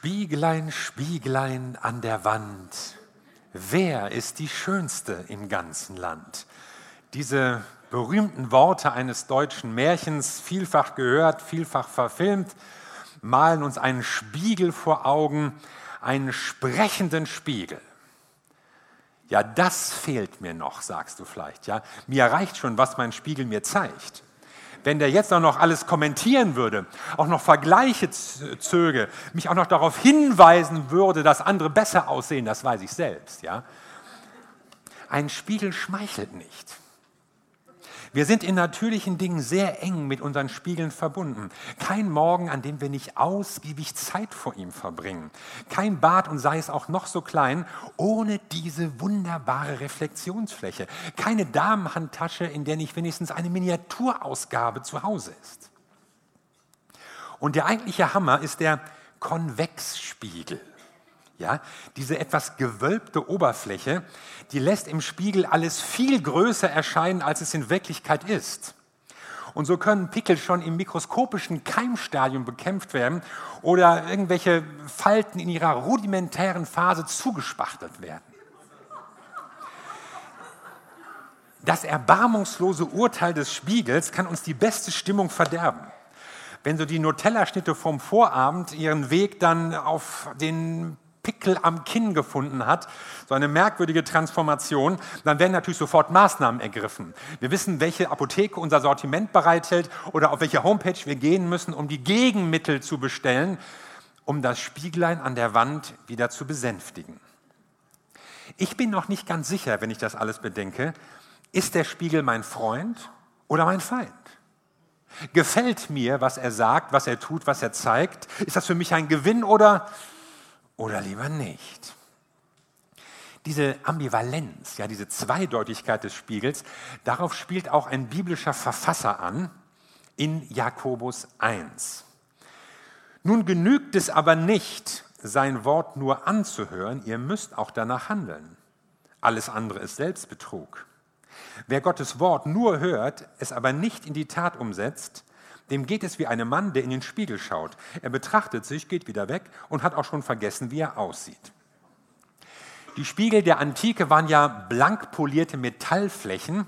Spieglein, Spieglein an der Wand, wer ist die Schönste im ganzen Land? Diese berühmten Worte eines deutschen Märchens, vielfach gehört, vielfach verfilmt, malen uns einen Spiegel vor Augen, einen sprechenden Spiegel. Ja, das fehlt mir noch, sagst du vielleicht. Ja, mir reicht schon, was mein Spiegel mir zeigt wenn der jetzt auch noch alles kommentieren würde, auch noch Vergleiche zöge, mich auch noch darauf hinweisen würde, dass andere besser aussehen, das weiß ich selbst. Ja? Ein Spiegel schmeichelt nicht. Wir sind in natürlichen Dingen sehr eng mit unseren Spiegeln verbunden. Kein Morgen, an dem wir nicht ausgiebig Zeit vor ihm verbringen. Kein Bad und sei es auch noch so klein, ohne diese wunderbare Reflexionsfläche. Keine Damenhandtasche, in der nicht wenigstens eine Miniaturausgabe zu Hause ist. Und der eigentliche Hammer ist der Konvexspiegel. Ja, diese etwas gewölbte Oberfläche, die lässt im Spiegel alles viel größer erscheinen, als es in Wirklichkeit ist. Und so können Pickel schon im mikroskopischen Keimstadium bekämpft werden oder irgendwelche Falten in ihrer rudimentären Phase zugespachtelt werden. Das erbarmungslose Urteil des Spiegels kann uns die beste Stimmung verderben wenn so die Nutella-Schnitte vom Vorabend ihren Weg dann auf den Pickel am Kinn gefunden hat, so eine merkwürdige Transformation, dann werden natürlich sofort Maßnahmen ergriffen. Wir wissen, welche Apotheke unser Sortiment bereithält oder auf welche Homepage wir gehen müssen, um die Gegenmittel zu bestellen, um das Spieglein an der Wand wieder zu besänftigen. Ich bin noch nicht ganz sicher, wenn ich das alles bedenke, ist der Spiegel mein Freund oder mein Feind? Gefällt mir, was er sagt, was er tut, was er zeigt? Ist das für mich ein Gewinn oder oder lieber nicht. Diese Ambivalenz, ja, diese Zweideutigkeit des Spiegels, darauf spielt auch ein biblischer Verfasser an in Jakobus 1. Nun genügt es aber nicht, sein Wort nur anzuhören, ihr müsst auch danach handeln. Alles andere ist Selbstbetrug. Wer Gottes Wort nur hört, es aber nicht in die Tat umsetzt, dem geht es wie einem Mann, der in den Spiegel schaut. Er betrachtet sich, geht wieder weg und hat auch schon vergessen, wie er aussieht. Die Spiegel der Antike waren ja blank polierte Metallflächen,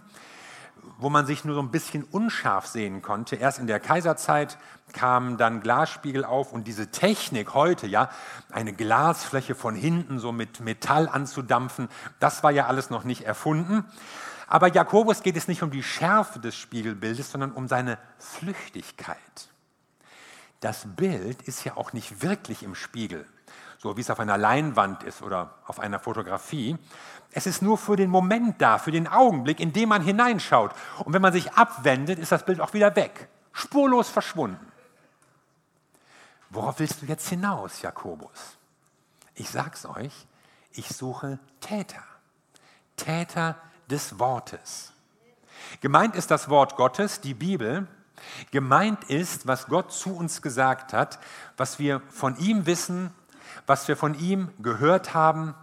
wo man sich nur so ein bisschen unscharf sehen konnte. Erst in der Kaiserzeit kamen dann Glasspiegel auf und diese Technik heute, ja, eine Glasfläche von hinten so mit Metall anzudampfen, das war ja alles noch nicht erfunden. Aber Jakobus geht es nicht um die Schärfe des Spiegelbildes, sondern um seine Flüchtigkeit. Das Bild ist ja auch nicht wirklich im Spiegel, so wie es auf einer Leinwand ist oder auf einer Fotografie. Es ist nur für den Moment da, für den Augenblick, in dem man hineinschaut. Und wenn man sich abwendet, ist das Bild auch wieder weg, spurlos verschwunden. Worauf willst du jetzt hinaus, Jakobus? Ich sag's euch, ich suche Täter. Täter, des Wortes. Gemeint ist das Wort Gottes, die Bibel. Gemeint ist, was Gott zu uns gesagt hat, was wir von ihm wissen, was wir von ihm gehört haben,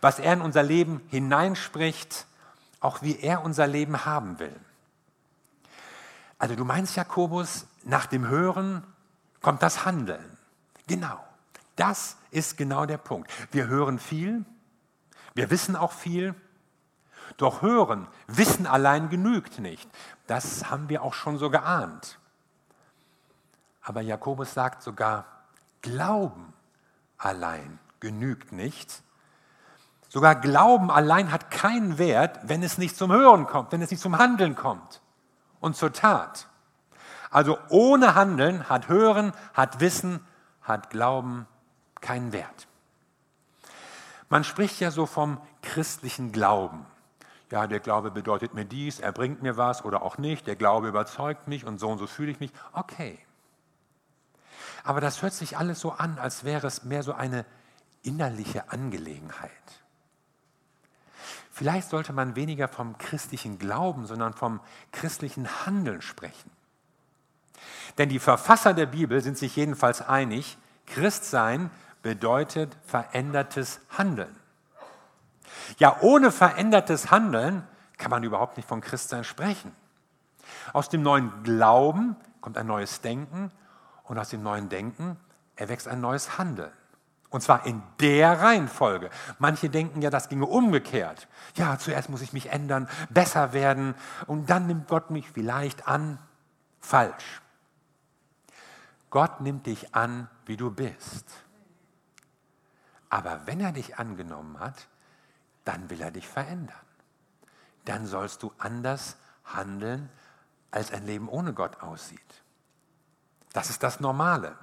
was er in unser Leben hineinspricht, auch wie er unser Leben haben will. Also du meinst, Jakobus, nach dem Hören kommt das Handeln. Genau, das ist genau der Punkt. Wir hören viel, wir wissen auch viel, doch hören, wissen allein genügt nicht. Das haben wir auch schon so geahnt. Aber Jakobus sagt sogar, Glauben allein genügt nicht. Sogar Glauben allein hat keinen Wert, wenn es nicht zum Hören kommt, wenn es nicht zum Handeln kommt und zur Tat. Also ohne Handeln hat Hören, hat Wissen, hat Glauben keinen Wert. Man spricht ja so vom christlichen Glauben ja, der Glaube bedeutet mir dies, er bringt mir was oder auch nicht, der Glaube überzeugt mich und so und so fühle ich mich. Okay. Aber das hört sich alles so an, als wäre es mehr so eine innerliche Angelegenheit. Vielleicht sollte man weniger vom christlichen Glauben, sondern vom christlichen Handeln sprechen. Denn die Verfasser der Bibel sind sich jedenfalls einig, Christsein bedeutet verändertes Handeln. Ja, ohne verändertes Handeln kann man überhaupt nicht von Christsein sprechen. Aus dem neuen Glauben kommt ein neues Denken und aus dem neuen Denken erwächst ein neues Handeln. Und zwar in der Reihenfolge. Manche denken ja, das ginge umgekehrt. Ja, zuerst muss ich mich ändern, besser werden und dann nimmt Gott mich vielleicht an. Falsch. Gott nimmt dich an, wie du bist. Aber wenn er dich angenommen hat, dann will er dich verändern. Dann sollst du anders handeln, als ein Leben ohne Gott aussieht. Das ist das Normale.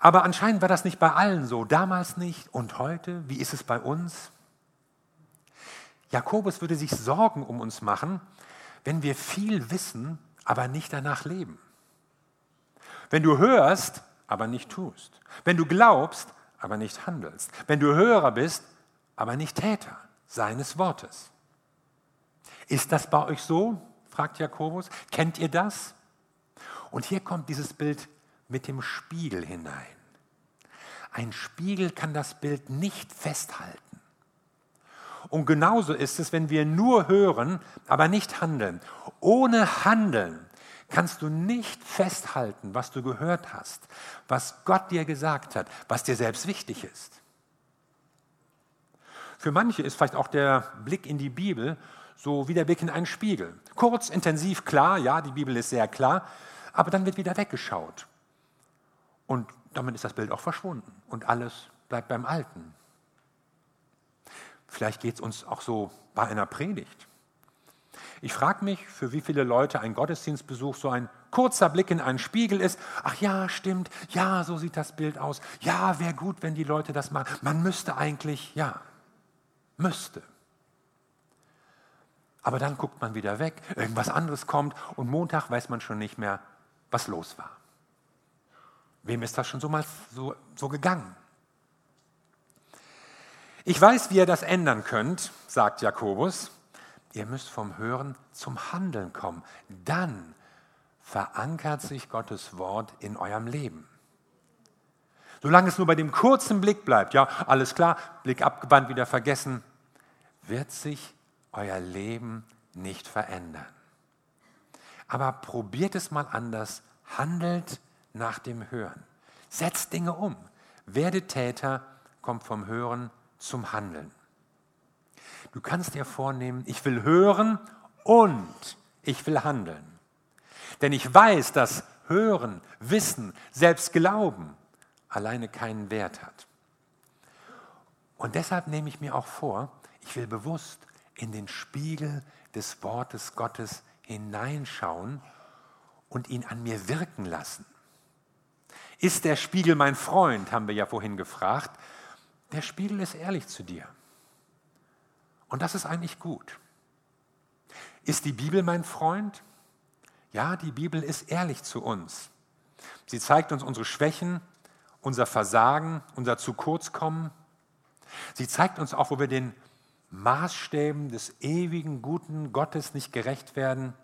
Aber anscheinend war das nicht bei allen so, damals nicht und heute. Wie ist es bei uns? Jakobus würde sich Sorgen um uns machen, wenn wir viel wissen, aber nicht danach leben. Wenn du hörst, aber nicht tust. Wenn du glaubst, aber nicht handelst. Wenn du Hörer bist, aber nicht Täter seines Wortes. Ist das bei euch so? fragt Jakobus. Kennt ihr das? Und hier kommt dieses Bild mit dem Spiegel hinein. Ein Spiegel kann das Bild nicht festhalten. Und genauso ist es, wenn wir nur hören, aber nicht handeln. Ohne Handeln kannst du nicht festhalten, was du gehört hast, was Gott dir gesagt hat, was dir selbst wichtig ist. Für manche ist vielleicht auch der Blick in die Bibel so wie der Blick in einen Spiegel. Kurz, intensiv, klar, ja, die Bibel ist sehr klar, aber dann wird wieder weggeschaut. Und damit ist das Bild auch verschwunden und alles bleibt beim Alten. Vielleicht geht es uns auch so bei einer Predigt. Ich frage mich, für wie viele Leute ein Gottesdienstbesuch so ein kurzer Blick in einen Spiegel ist. Ach ja, stimmt, ja, so sieht das Bild aus. Ja, wäre gut, wenn die Leute das machen. Man müsste eigentlich, ja, müsste. Aber dann guckt man wieder weg, irgendwas anderes kommt und Montag weiß man schon nicht mehr, was los war. Wem ist das schon so mal so, so gegangen? Ich weiß, wie ihr das ändern könnt, sagt Jakobus. Ihr müsst vom Hören zum Handeln kommen. Dann verankert sich Gottes Wort in eurem Leben. Solange es nur bei dem kurzen Blick bleibt, ja, alles klar, Blick abgewandt, wieder vergessen, wird sich euer Leben nicht verändern. Aber probiert es mal anders, handelt nach dem Hören. Setzt Dinge um. Werdet Täter, kommt vom Hören zum Handeln. Du kannst dir vornehmen, ich will hören und ich will handeln. Denn ich weiß, dass Hören, Wissen, selbst Glauben alleine keinen Wert hat. Und deshalb nehme ich mir auch vor, ich will bewusst in den Spiegel des Wortes Gottes hineinschauen und ihn an mir wirken lassen. Ist der Spiegel mein Freund, haben wir ja vorhin gefragt. Der Spiegel ist ehrlich zu dir. Und das ist eigentlich gut. Ist die Bibel mein Freund? Ja, die Bibel ist ehrlich zu uns. Sie zeigt uns unsere Schwächen, unser Versagen, unser zu kurz kommen. Sie zeigt uns auch, wo wir den Maßstäben des ewigen, guten Gottes nicht gerecht werden.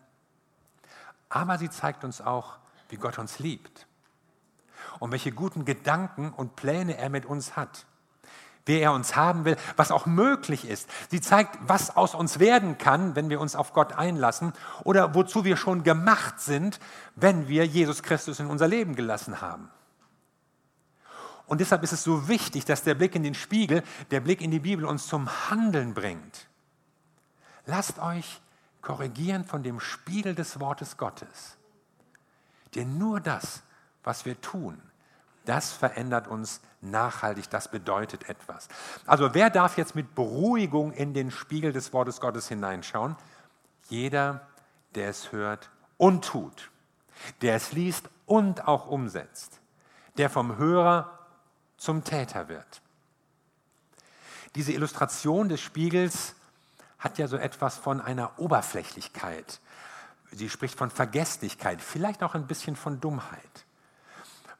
Aber sie zeigt uns auch, wie Gott uns liebt und welche guten Gedanken und Pläne er mit uns hat. Wie er uns haben will, was auch möglich ist. Sie zeigt, was aus uns werden kann, wenn wir uns auf Gott einlassen oder wozu wir schon gemacht sind, wenn wir Jesus Christus in unser Leben gelassen haben. Und deshalb ist es so wichtig, dass der Blick in den Spiegel, der Blick in die Bibel uns zum Handeln bringt. Lasst euch korrigieren von dem Spiegel des Wortes Gottes. Denn nur das, was wir tun, das verändert uns nachhaltig, das bedeutet etwas. Also wer darf jetzt mit Beruhigung in den Spiegel des Wortes Gottes hineinschauen? Jeder, der es hört und tut, der es liest und auch umsetzt, der vom Hörer zum Täter wird. Diese Illustration des Spiegels hat ja so etwas von einer Oberflächlichkeit. Sie spricht von Vergesslichkeit, vielleicht auch ein bisschen von Dummheit.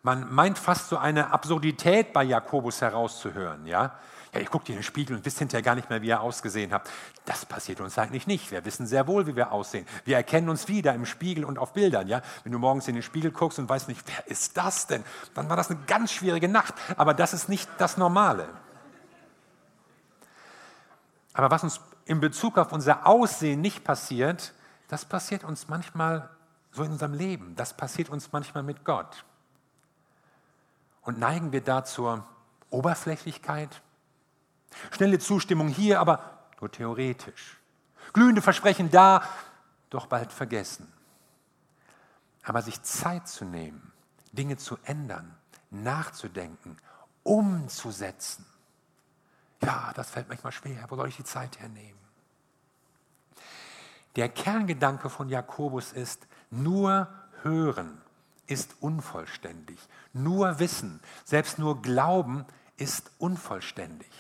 Man meint fast so eine Absurdität bei Jakobus herauszuhören. Ja, ja ich gucke dir in den Spiegel und wisst hinterher gar nicht mehr, wie ihr ausgesehen habt. Das passiert uns eigentlich nicht. Wir wissen sehr wohl, wie wir aussehen. Wir erkennen uns wieder im Spiegel und auf Bildern. Ja, wenn du morgens in den Spiegel guckst und weißt nicht, wer ist das denn? Dann war das eine ganz schwierige Nacht. Aber das ist nicht das Normale. Aber was uns in Bezug auf unser Aussehen nicht passiert, das passiert uns manchmal so in unserem Leben. Das passiert uns manchmal mit Gott. Und neigen wir da zur Oberflächlichkeit? Schnelle Zustimmung hier, aber nur theoretisch. Glühende Versprechen da, doch bald vergessen. Aber sich Zeit zu nehmen, Dinge zu ändern, nachzudenken, umzusetzen. Ja, das fällt manchmal schwer. Wo soll ich die Zeit hernehmen? Der Kerngedanke von Jakobus ist, nur hören ist unvollständig. Nur Wissen, selbst nur Glauben ist unvollständig.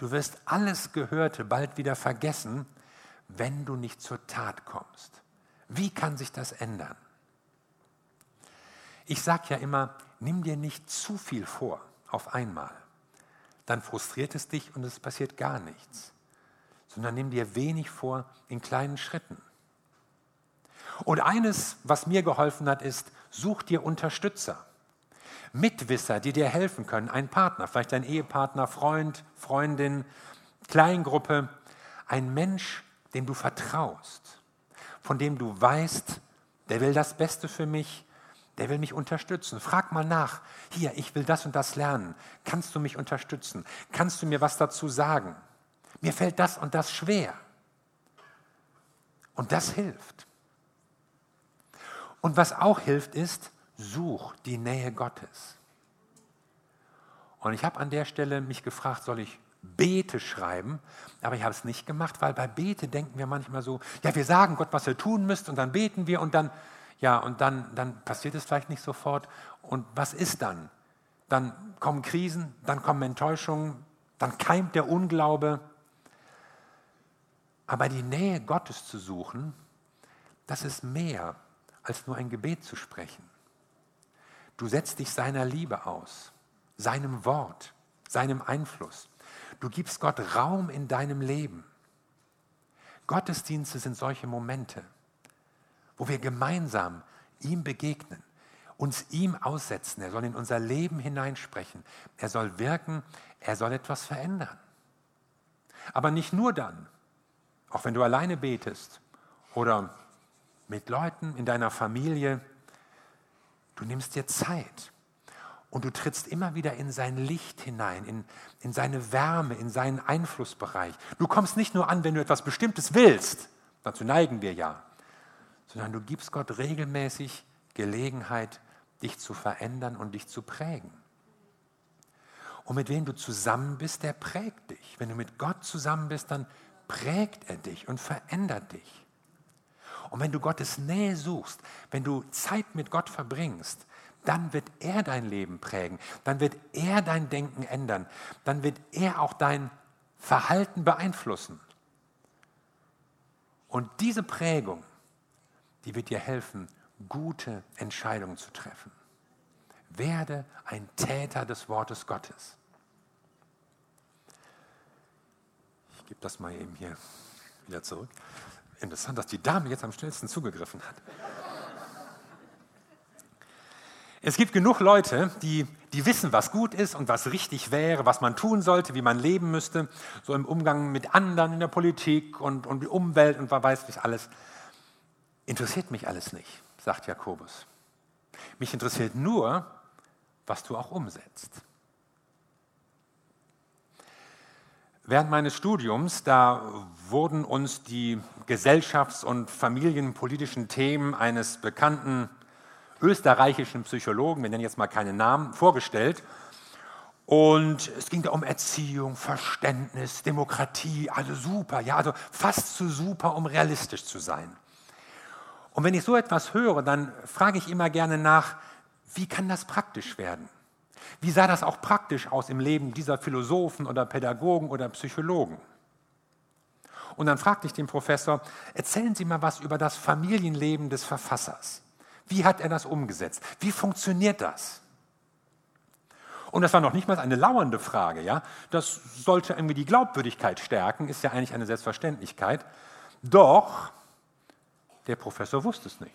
Du wirst alles Gehörte bald wieder vergessen, wenn du nicht zur Tat kommst. Wie kann sich das ändern? Ich sage ja immer, nimm dir nicht zu viel vor auf einmal. Dann frustriert es dich und es passiert gar nichts. Sondern nimm dir wenig vor in kleinen Schritten. Und eines, was mir geholfen hat, ist, such dir Unterstützer. Mitwisser, die dir helfen können, ein Partner, vielleicht ein Ehepartner, Freund, Freundin, Kleingruppe, ein Mensch, dem du vertraust, von dem du weißt, der will das Beste für mich, der will mich unterstützen. Frag mal nach, hier, ich will das und das lernen, kannst du mich unterstützen? Kannst du mir was dazu sagen? Mir fällt das und das schwer. Und das hilft. Und was auch hilft, ist, such die Nähe Gottes. Und ich habe an der Stelle mich gefragt, soll ich Bete schreiben, aber ich habe es nicht gemacht, weil bei Bete denken wir manchmal so, ja, wir sagen Gott, was er tun müsste und dann beten wir und dann, ja, und dann, dann passiert es vielleicht nicht sofort. Und was ist dann? Dann kommen Krisen, dann kommen Enttäuschungen, dann keimt der Unglaube. Aber die Nähe Gottes zu suchen, das ist mehr als nur ein Gebet zu sprechen. Du setzt dich seiner Liebe aus, seinem Wort, seinem Einfluss. Du gibst Gott Raum in deinem Leben. Gottesdienste sind solche Momente, wo wir gemeinsam ihm begegnen, uns ihm aussetzen. Er soll in unser Leben hineinsprechen. Er soll wirken. Er soll etwas verändern. Aber nicht nur dann, auch wenn du alleine betest oder mit Leuten in deiner Familie. Du nimmst dir Zeit und du trittst immer wieder in sein Licht hinein, in, in seine Wärme, in seinen Einflussbereich. Du kommst nicht nur an, wenn du etwas Bestimmtes willst, dazu neigen wir ja, sondern du gibst Gott regelmäßig Gelegenheit, dich zu verändern und dich zu prägen. Und mit wem du zusammen bist, der prägt dich. Wenn du mit Gott zusammen bist, dann prägt er dich und verändert dich. Und wenn du Gottes Nähe suchst, wenn du Zeit mit Gott verbringst, dann wird er dein Leben prägen, dann wird er dein Denken ändern, dann wird er auch dein Verhalten beeinflussen. Und diese Prägung, die wird dir helfen, gute Entscheidungen zu treffen. Werde ein Täter des Wortes Gottes. Ich gebe das mal eben hier wieder zurück. Interessant, dass die Dame jetzt am schnellsten zugegriffen hat. Es gibt genug Leute, die, die wissen, was gut ist und was richtig wäre, was man tun sollte, wie man leben müsste, so im Umgang mit anderen in der Politik und, und die Umwelt und wer weiß nicht alles. Interessiert mich alles nicht, sagt Jakobus. Mich interessiert nur, was du auch umsetzt. Während meines Studiums, da wurden uns die gesellschafts- und familienpolitischen Themen eines bekannten österreichischen Psychologen, wir nennen jetzt mal keinen Namen, vorgestellt. Und es ging da um Erziehung, Verständnis, Demokratie, also super, ja, also fast zu super, um realistisch zu sein. Und wenn ich so etwas höre, dann frage ich immer gerne nach, wie kann das praktisch werden? Wie sah das auch praktisch aus im Leben dieser Philosophen oder Pädagogen oder Psychologen? Und dann fragte ich den Professor, erzählen Sie mal was über das Familienleben des Verfassers. Wie hat er das umgesetzt? Wie funktioniert das? Und das war noch nicht mal eine lauernde Frage, ja. Das sollte irgendwie die Glaubwürdigkeit stärken, ist ja eigentlich eine Selbstverständlichkeit. Doch der Professor wusste es nicht.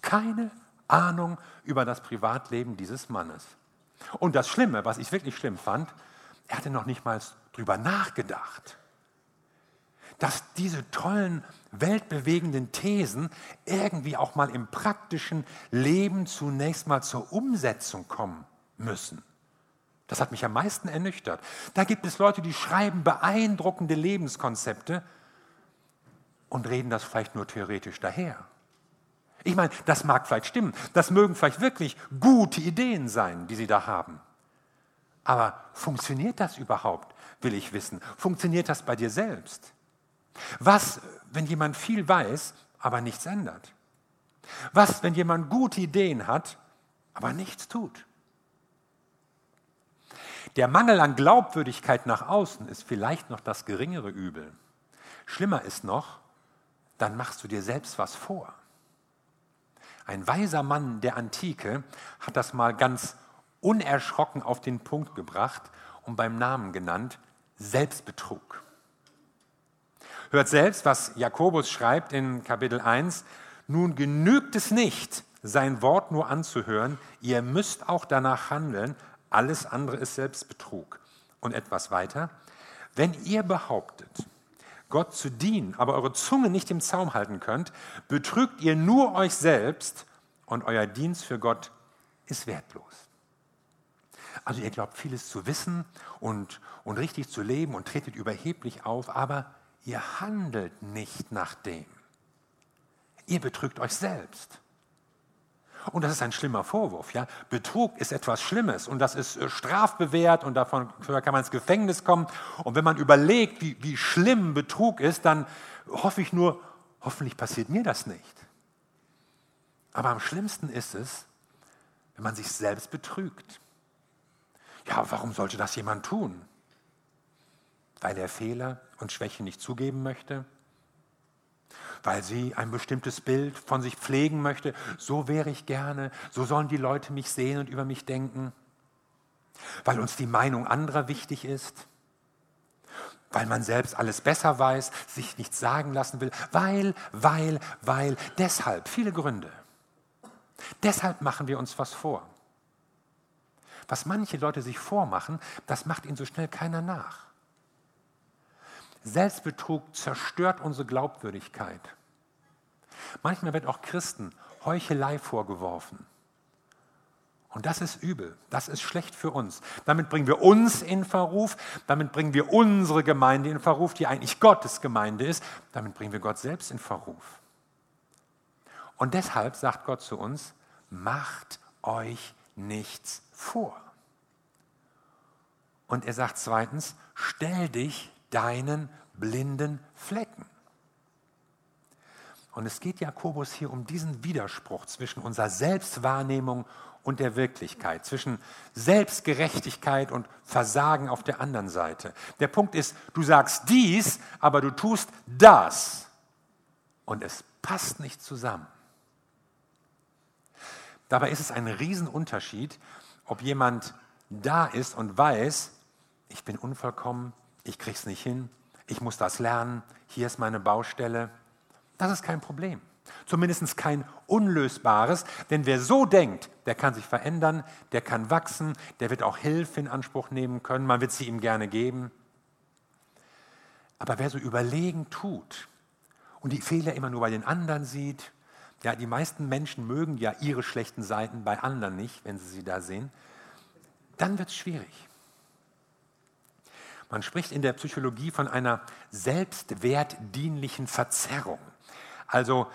Keine Ahnung über das Privatleben dieses Mannes. Und das Schlimme, was ich wirklich schlimm fand, er hatte noch nicht mal drüber nachgedacht, dass diese tollen, weltbewegenden Thesen irgendwie auch mal im praktischen Leben zunächst mal zur Umsetzung kommen müssen. Das hat mich am meisten ernüchtert. Da gibt es Leute, die schreiben beeindruckende Lebenskonzepte und reden das vielleicht nur theoretisch daher. Ich meine, das mag vielleicht stimmen, das mögen vielleicht wirklich gute Ideen sein, die sie da haben. Aber funktioniert das überhaupt, will ich wissen? Funktioniert das bei dir selbst? Was, wenn jemand viel weiß, aber nichts ändert? Was, wenn jemand gute Ideen hat, aber nichts tut? Der Mangel an Glaubwürdigkeit nach außen ist vielleicht noch das geringere Übel. Schlimmer ist noch, dann machst du dir selbst was vor. Ein weiser Mann der Antike hat das mal ganz unerschrocken auf den Punkt gebracht und beim Namen genannt Selbstbetrug. Hört selbst, was Jakobus schreibt in Kapitel 1. Nun genügt es nicht, sein Wort nur anzuhören, ihr müsst auch danach handeln, alles andere ist Selbstbetrug. Und etwas weiter, wenn ihr behauptet, Gott zu dienen, aber eure Zunge nicht im Zaum halten könnt, betrügt ihr nur euch selbst und euer Dienst für Gott ist wertlos. Also ihr glaubt vieles zu wissen und, und richtig zu leben und tretet überheblich auf, aber ihr handelt nicht nach dem. Ihr betrügt euch selbst. Und das ist ein schlimmer Vorwurf. Ja? Betrug ist etwas Schlimmes und das ist äh, strafbewehrt und davon kann man ins Gefängnis kommen. Und wenn man überlegt, wie, wie schlimm Betrug ist, dann hoffe ich nur, hoffentlich passiert mir das nicht. Aber am schlimmsten ist es, wenn man sich selbst betrügt. Ja, warum sollte das jemand tun? Weil er Fehler und Schwäche nicht zugeben möchte? Weil sie ein bestimmtes Bild von sich pflegen möchte. So wäre ich gerne, so sollen die Leute mich sehen und über mich denken. Weil uns die Meinung anderer wichtig ist. Weil man selbst alles besser weiß, sich nichts sagen lassen will. Weil, weil, weil, deshalb, viele Gründe. Deshalb machen wir uns was vor. Was manche Leute sich vormachen, das macht ihnen so schnell keiner nach. Selbstbetrug zerstört unsere Glaubwürdigkeit. Manchmal wird auch Christen Heuchelei vorgeworfen. Und das ist übel, das ist schlecht für uns. Damit bringen wir uns in Verruf, damit bringen wir unsere Gemeinde in Verruf, die eigentlich Gottes Gemeinde ist, damit bringen wir Gott selbst in Verruf. Und deshalb sagt Gott zu uns, macht euch nichts vor. Und er sagt zweitens, stell dich deinen blinden Flecken. Und es geht Jakobus hier um diesen Widerspruch zwischen unserer Selbstwahrnehmung und der Wirklichkeit, zwischen Selbstgerechtigkeit und Versagen auf der anderen Seite. Der Punkt ist, du sagst dies, aber du tust das. Und es passt nicht zusammen. Dabei ist es ein Riesenunterschied, ob jemand da ist und weiß, ich bin unvollkommen, ich krieg's nicht hin, ich muss das lernen, hier ist meine Baustelle. Das ist kein Problem. Zumindest kein unlösbares, denn wer so denkt, der kann sich verändern, der kann wachsen, der wird auch Hilfe in Anspruch nehmen können, man wird sie ihm gerne geben. Aber wer so überlegen tut und die Fehler immer nur bei den anderen sieht, ja, die meisten Menschen mögen ja ihre schlechten Seiten bei anderen nicht, wenn sie sie da sehen, dann wird es schwierig. Man spricht in der Psychologie von einer selbstwertdienlichen Verzerrung. Also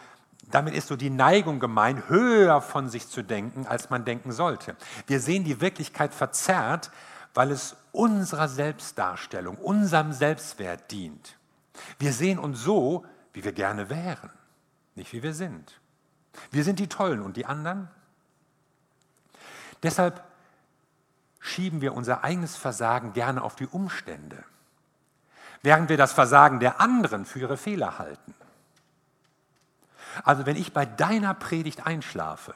damit ist so die Neigung gemeint, höher von sich zu denken, als man denken sollte. Wir sehen die Wirklichkeit verzerrt, weil es unserer Selbstdarstellung, unserem Selbstwert dient. Wir sehen uns so, wie wir gerne wären, nicht wie wir sind. Wir sind die Tollen und die anderen. Deshalb schieben wir unser eigenes Versagen gerne auf die Umstände, während wir das Versagen der anderen für ihre Fehler halten. Also wenn ich bei deiner Predigt einschlafe,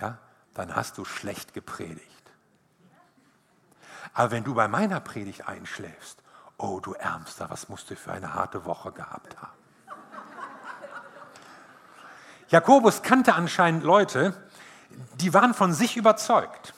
ja, dann hast du schlecht gepredigt. Aber wenn du bei meiner Predigt einschläfst, oh du Ärmster, was musst du für eine harte Woche gehabt haben. Jakobus kannte anscheinend Leute, die waren von sich überzeugt.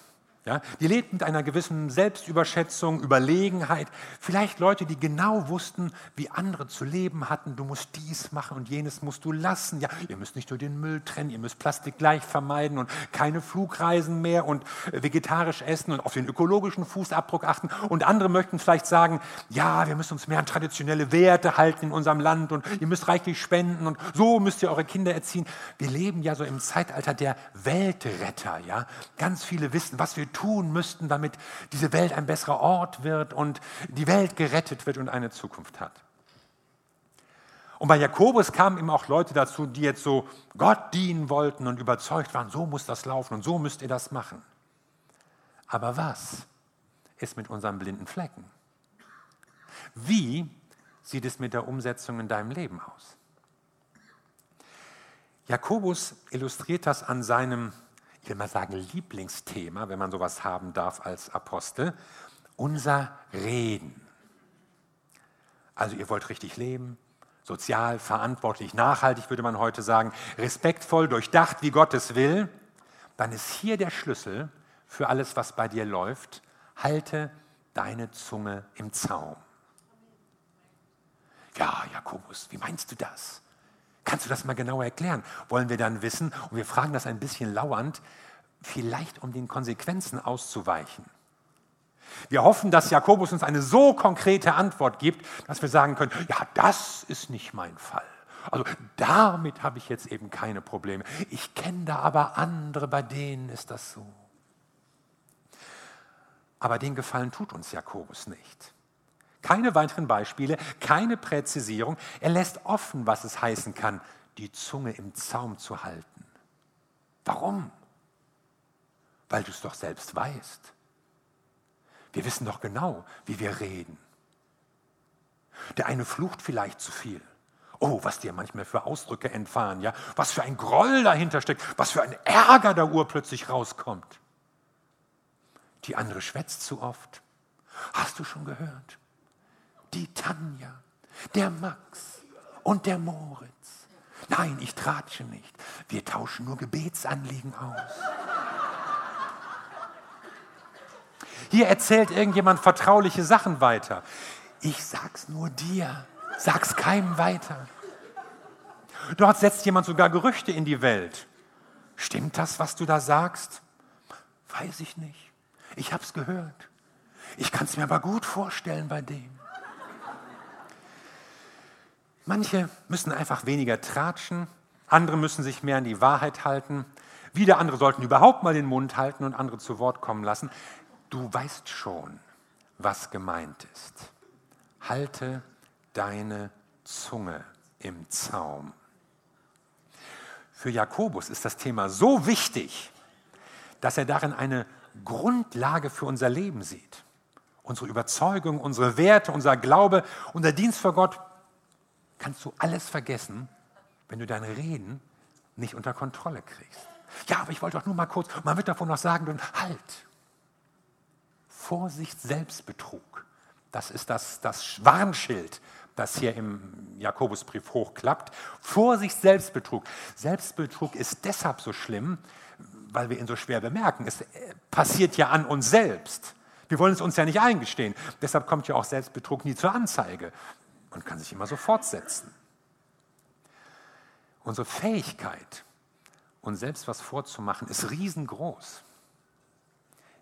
Ja, die lebt mit einer gewissen Selbstüberschätzung, Überlegenheit. Vielleicht Leute, die genau wussten, wie andere zu leben hatten. Du musst dies machen und jenes musst du lassen. Ja, ihr müsst nicht nur den Müll trennen, ihr müsst Plastik gleich vermeiden und keine Flugreisen mehr und äh, vegetarisch essen und auf den ökologischen Fußabdruck achten. Und andere möchten vielleicht sagen, ja, wir müssen uns mehr an traditionelle Werte halten in unserem Land und ihr müsst reichlich spenden und so müsst ihr eure Kinder erziehen. Wir leben ja so im Zeitalter der Weltretter. Ja, ganz viele wissen, was wir tun tun müssten, damit diese Welt ein besserer Ort wird und die Welt gerettet wird und eine Zukunft hat. Und bei Jakobus kamen eben auch Leute dazu, die jetzt so Gott dienen wollten und überzeugt waren, so muss das laufen und so müsst ihr das machen. Aber was ist mit unseren blinden Flecken? Wie sieht es mit der Umsetzung in deinem Leben aus? Jakobus illustriert das an seinem will mal sagen, Lieblingsthema, wenn man sowas haben darf als Apostel, unser Reden. Also ihr wollt richtig leben, sozial, verantwortlich, nachhaltig würde man heute sagen, respektvoll, durchdacht, wie Gott es will, dann ist hier der Schlüssel für alles, was bei dir läuft. Halte deine Zunge im Zaum. Ja, Jakobus, wie meinst du das? Kannst du das mal genauer erklären? Wollen wir dann wissen, und wir fragen das ein bisschen lauernd, vielleicht um den Konsequenzen auszuweichen. Wir hoffen, dass Jakobus uns eine so konkrete Antwort gibt, dass wir sagen können, ja, das ist nicht mein Fall. Also damit habe ich jetzt eben keine Probleme. Ich kenne da aber andere, bei denen ist das so. Aber den Gefallen tut uns Jakobus nicht. Keine weiteren Beispiele, keine Präzisierung. Er lässt offen, was es heißen kann, die Zunge im Zaum zu halten. Warum? Weil du es doch selbst weißt. Wir wissen doch genau, wie wir reden. Der eine flucht vielleicht zu viel. Oh, was dir manchmal für Ausdrücke entfahren, ja? Was für ein Groll dahinter steckt, was für ein Ärger da urplötzlich rauskommt. Die andere schwätzt zu oft. Hast du schon gehört? Die Tanja, der Max und der Moritz. Nein, ich tratsche nicht. Wir tauschen nur Gebetsanliegen aus. Hier erzählt irgendjemand vertrauliche Sachen weiter. Ich sag's nur dir, sag's keinem weiter. Dort setzt jemand sogar Gerüchte in die Welt. Stimmt das, was du da sagst? Weiß ich nicht. Ich hab's gehört. Ich kann's mir aber gut vorstellen bei dem. Manche müssen einfach weniger tratschen, andere müssen sich mehr an die Wahrheit halten, wieder andere sollten überhaupt mal den Mund halten und andere zu Wort kommen lassen. Du weißt schon, was gemeint ist. Halte deine Zunge im Zaum. Für Jakobus ist das Thema so wichtig, dass er darin eine Grundlage für unser Leben sieht. Unsere Überzeugung, unsere Werte, unser Glaube, unser Dienst für Gott kannst du alles vergessen, wenn du dein Reden nicht unter Kontrolle kriegst. Ja, aber ich wollte doch nur mal kurz, man wird davon noch sagen, halt. Vorsicht, Selbstbetrug. Das ist das, das Warnschild, das hier im Jakobusbrief hochklappt. Vorsicht, Selbstbetrug. Selbstbetrug ist deshalb so schlimm, weil wir ihn so schwer bemerken. Es äh, passiert ja an uns selbst. Wir wollen es uns ja nicht eingestehen. Deshalb kommt ja auch Selbstbetrug nie zur Anzeige und kann sich immer so fortsetzen. Unsere Fähigkeit, uns selbst was vorzumachen, ist riesengroß.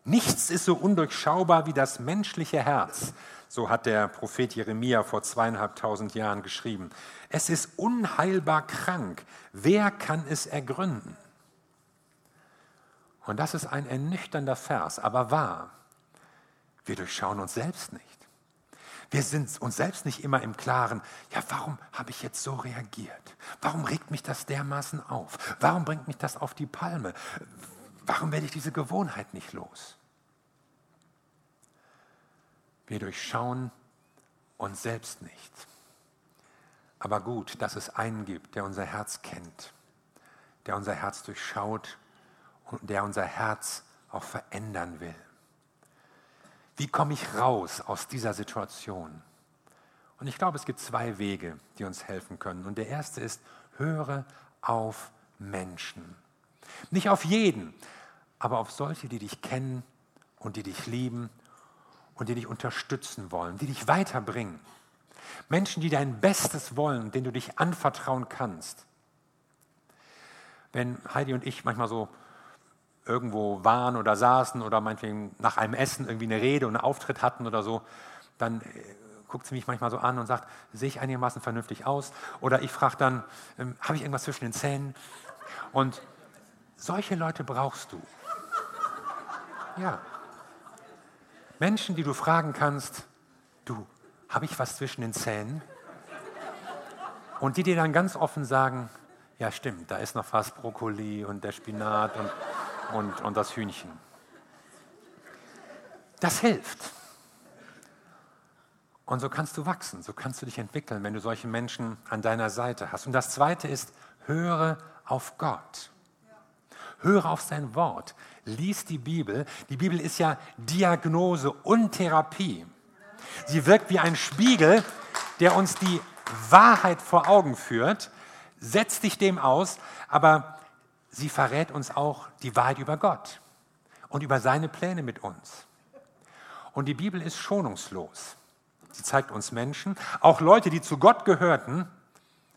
Nichts ist so undurchschaubar wie das menschliche Herz, so hat der Prophet Jeremia vor zweieinhalbtausend Jahren geschrieben. Es ist unheilbar krank. Wer kann es ergründen? Und das ist ein ernüchternder Vers, aber wahr. Wir durchschauen uns selbst nicht. Wir sind uns selbst nicht immer im Klaren, ja, warum habe ich jetzt so reagiert? Warum regt mich das dermaßen auf? Warum bringt mich das auf die Palme? Warum werde ich diese Gewohnheit nicht los? Wir durchschauen uns selbst nicht. Aber gut, dass es einen gibt, der unser Herz kennt, der unser Herz durchschaut und der unser Herz auch verändern will. Wie komme ich raus aus dieser Situation? Und ich glaube, es gibt zwei Wege, die uns helfen können. Und der erste ist, höre auf Menschen. Nicht auf jeden, aber auf solche, die dich kennen und die dich lieben und die dich unterstützen wollen, die dich weiterbringen. Menschen, die dein Bestes wollen, denen du dich anvertrauen kannst. Wenn Heidi und ich manchmal so irgendwo waren oder saßen oder meinetwegen nach einem Essen irgendwie eine Rede und einen Auftritt hatten oder so, dann äh, guckt sie mich manchmal so an und sagt, sehe ich einigermaßen vernünftig aus? Oder ich frage dann, ähm, habe ich irgendwas zwischen den Zähnen? Und solche Leute brauchst du. Ja. Menschen, die du fragen kannst, du, habe ich was zwischen den Zähnen? Und die dir dann ganz offen sagen, ja stimmt, da ist noch fast Brokkoli und der Spinat und, und, und das Hühnchen. Das hilft. Und so kannst du wachsen, so kannst du dich entwickeln, wenn du solche Menschen an deiner Seite hast. Und das Zweite ist, höre auf Gott. Höre auf sein Wort. Lies die Bibel. Die Bibel ist ja Diagnose und Therapie. Sie wirkt wie ein Spiegel, der uns die Wahrheit vor Augen führt. Setz dich dem aus, aber sie verrät uns auch die Wahrheit über Gott und über seine Pläne mit uns. Und die Bibel ist schonungslos. Sie zeigt uns Menschen, auch Leute, die zu Gott gehörten,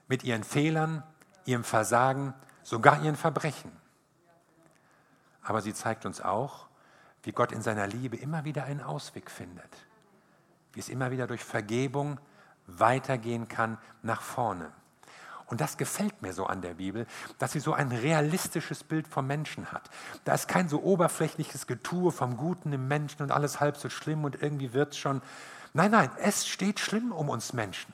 mit ihren Fehlern, ihrem Versagen, sogar ihren Verbrechen. Aber sie zeigt uns auch, wie Gott in seiner Liebe immer wieder einen Ausweg findet. Wie es immer wieder durch Vergebung weitergehen kann nach vorne. Und das gefällt mir so an der Bibel, dass sie so ein realistisches Bild vom Menschen hat. Da ist kein so oberflächliches Getue vom Guten im Menschen und alles halb so schlimm und irgendwie wird es schon. Nein, nein, es steht schlimm um uns Menschen.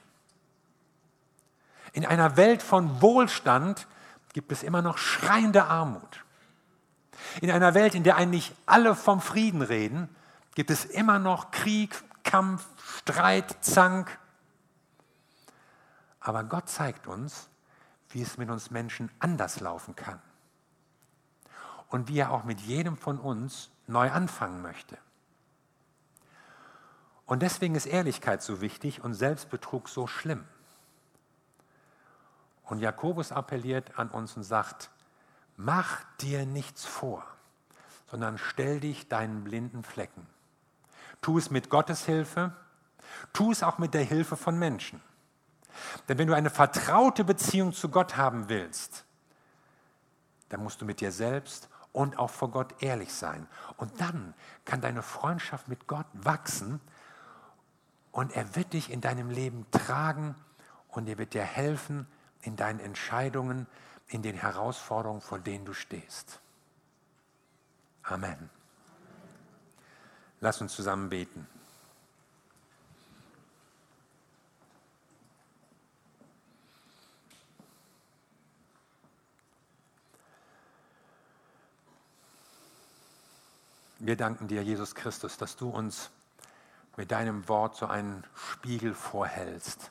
In einer Welt von Wohlstand gibt es immer noch schreiende Armut. In einer Welt, in der eigentlich alle vom Frieden reden, gibt es immer noch Krieg, Kampf, Streit, Zank. Aber Gott zeigt uns, wie es mit uns Menschen anders laufen kann. Und wie er auch mit jedem von uns neu anfangen möchte. Und deswegen ist Ehrlichkeit so wichtig und Selbstbetrug so schlimm. Und Jakobus appelliert an uns und sagt, mach dir nichts vor, sondern stell dich deinen blinden Flecken. Tu es mit Gottes Hilfe, tu es auch mit der Hilfe von Menschen. Denn wenn du eine vertraute Beziehung zu Gott haben willst, dann musst du mit dir selbst und auch vor Gott ehrlich sein. Und dann kann deine Freundschaft mit Gott wachsen und er wird dich in deinem Leben tragen und er wird dir helfen in deinen Entscheidungen, in den Herausforderungen, vor denen du stehst. Amen. Lass uns zusammen beten. Wir danken dir, Jesus Christus, dass du uns mit deinem Wort so einen Spiegel vorhältst.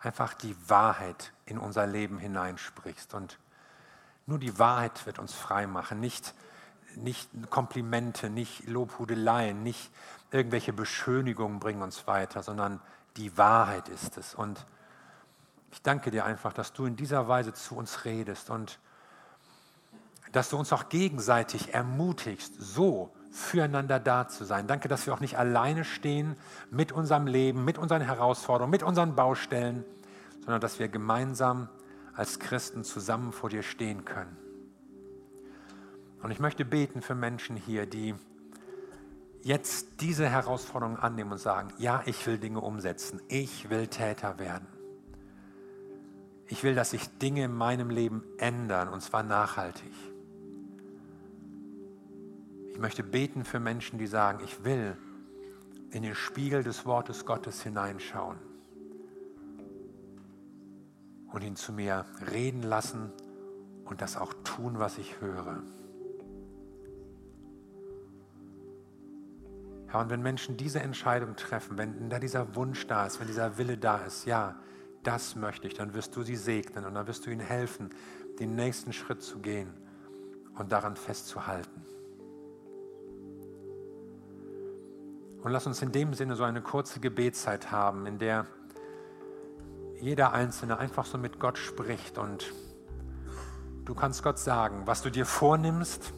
Einfach die Wahrheit in unser Leben hineinsprichst. Und nur die Wahrheit wird uns frei machen, nicht, nicht Komplimente, nicht Lobhudeleien, nicht irgendwelche Beschönigungen bringen uns weiter, sondern die Wahrheit ist es. Und ich danke dir einfach, dass du in dieser Weise zu uns redest und dass du uns auch gegenseitig ermutigst, so füreinander da zu sein. Danke, dass wir auch nicht alleine stehen mit unserem Leben, mit unseren Herausforderungen, mit unseren Baustellen, sondern dass wir gemeinsam als Christen zusammen vor dir stehen können. Und ich möchte beten für Menschen hier, die jetzt diese Herausforderung annehmen und sagen, ja, ich will Dinge umsetzen, ich will Täter werden. Ich will, dass sich Dinge in meinem Leben ändern, und zwar nachhaltig. Ich möchte beten für Menschen, die sagen, ich will in den Spiegel des Wortes Gottes hineinschauen und ihn zu mir reden lassen und das auch tun, was ich höre. Ja, und wenn Menschen diese Entscheidung treffen, wenn da dieser Wunsch da ist, wenn dieser Wille da ist, ja, das möchte ich, dann wirst du sie segnen und dann wirst du ihnen helfen, den nächsten Schritt zu gehen und daran festzuhalten. Und lass uns in dem Sinne so eine kurze Gebetszeit haben, in der jeder Einzelne einfach so mit Gott spricht und du kannst Gott sagen, was du dir vornimmst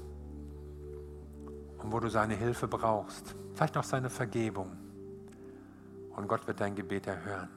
und wo du seine Hilfe brauchst, vielleicht auch seine Vergebung. Und Gott wird dein Gebet erhören.